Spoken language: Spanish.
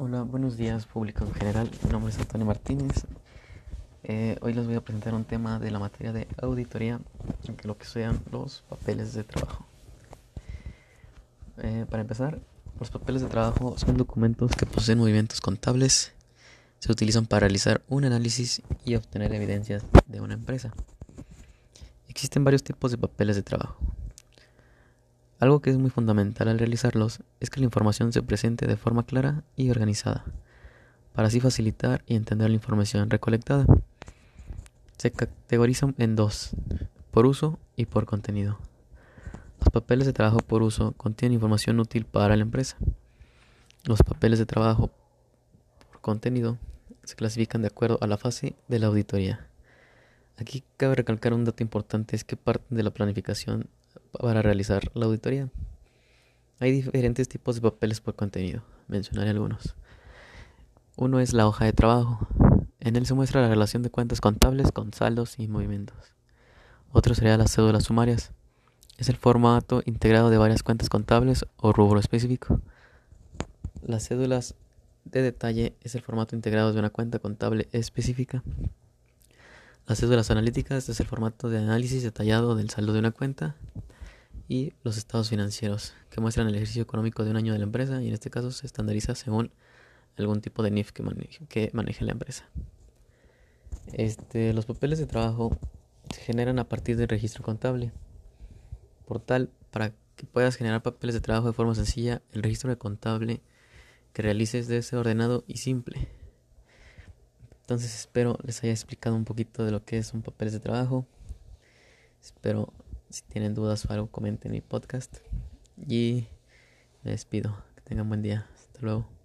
Hola, buenos días público en general. Mi nombre es Antonio Martínez. Eh, hoy les voy a presentar un tema de la materia de auditoría, que lo que sean los papeles de trabajo. Eh, para empezar, los papeles de trabajo son documentos que poseen movimientos contables. Se utilizan para realizar un análisis y obtener evidencias de una empresa. Existen varios tipos de papeles de trabajo. Algo que es muy fundamental al realizarlos es que la información se presente de forma clara y organizada, para así facilitar y entender la información recolectada. Se categorizan en dos, por uso y por contenido. Los papeles de trabajo por uso contienen información útil para la empresa. Los papeles de trabajo por contenido se clasifican de acuerdo a la fase de la auditoría. Aquí cabe recalcar un dato importante, es que parte de la planificación para realizar la auditoría. Hay diferentes tipos de papeles por contenido, mencionaré algunos. Uno es la hoja de trabajo. En él se muestra la relación de cuentas contables con saldos y movimientos. Otro sería las cédulas sumarias. Es el formato integrado de varias cuentas contables o rubro específico. Las cédulas de detalle es el formato integrado de una cuenta contable específica. Las cédulas analíticas es el formato de análisis detallado del saldo de una cuenta y los estados financieros que muestran el ejercicio económico de un año de la empresa y en este caso se estandariza según algún tipo de NIF que maneje, que maneje la empresa. Este, los papeles de trabajo se generan a partir del registro contable. Por tal, para que puedas generar papeles de trabajo de forma sencilla, el registro contable que realices debe ser ordenado y simple. Entonces espero les haya explicado un poquito de lo que es un papeles de trabajo. Espero si tienen dudas o algo, comenten mi podcast. Y me despido. Que tengan buen día. Hasta luego.